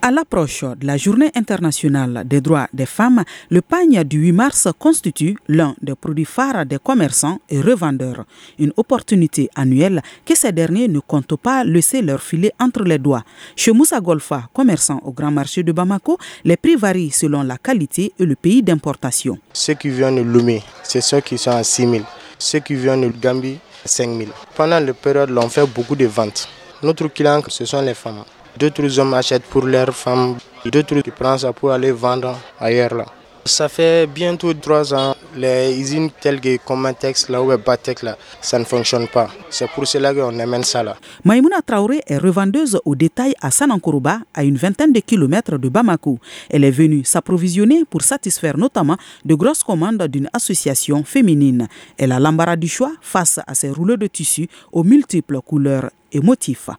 À l'approche de la Journée internationale des droits des femmes, le pagne du 8 mars constitue l'un des produits phares des commerçants et revendeurs. Une opportunité annuelle que ces derniers ne comptent pas laisser leur filet entre les doigts. Chez Moussa Golfa, commerçant au grand marché de Bamako, les prix varient selon la qualité et le pays d'importation. Ceux qui viennent de Lomé, c'est ceux qui sont à 6 000. Ceux qui viennent de Gambie, 5 000. Pendant la période, on fait beaucoup de ventes. Notre client, ce sont les femmes. D'autres hommes achètent pour leurs femmes, d'autres prennent ça pour aller vendre ailleurs. Là. Ça fait bientôt trois ans, les usines telles que Comatex là ou Batex là, ça ne fonctionne pas. C'est pour cela qu'on amène ça là. Maïmouna Traoré est revendeuse au détail à Sanankourouba, à une vingtaine de kilomètres de Bamako. Elle est venue s'approvisionner pour satisfaire notamment de grosses commandes d'une association féminine. Elle a l'embarras du choix face à ces rouleaux de tissu aux multiples couleurs et motifs.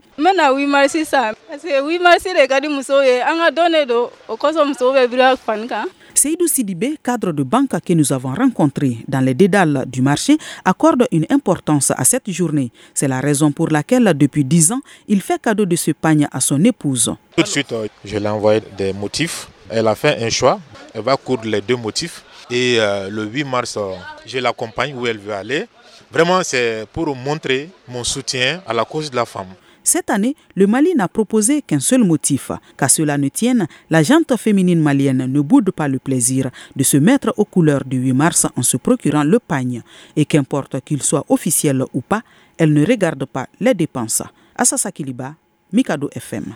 Seydou Sidibé, cadre de banque que nous avons rencontré dans les dédales du marché, accorde une importance à cette journée. C'est la raison pour laquelle, depuis dix ans, il fait cadeau de ce pagne à son épouse. Tout de suite, je lui ai envoyé des motifs. Elle a fait un choix. Elle va coudre les deux motifs. Et euh, le 8 mars, je l'accompagne où elle veut aller. Vraiment, c'est pour montrer mon soutien à la cause de la femme. Cette année, le Mali n'a proposé qu'un seul motif. Qu'à cela ne tienne, la jante féminine malienne ne boude pas le plaisir de se mettre aux couleurs du 8 mars en se procurant le pagne. Et qu'importe qu'il soit officiel ou pas, elle ne regarde pas les dépenses. Assasa Kiliba, Mikado FM.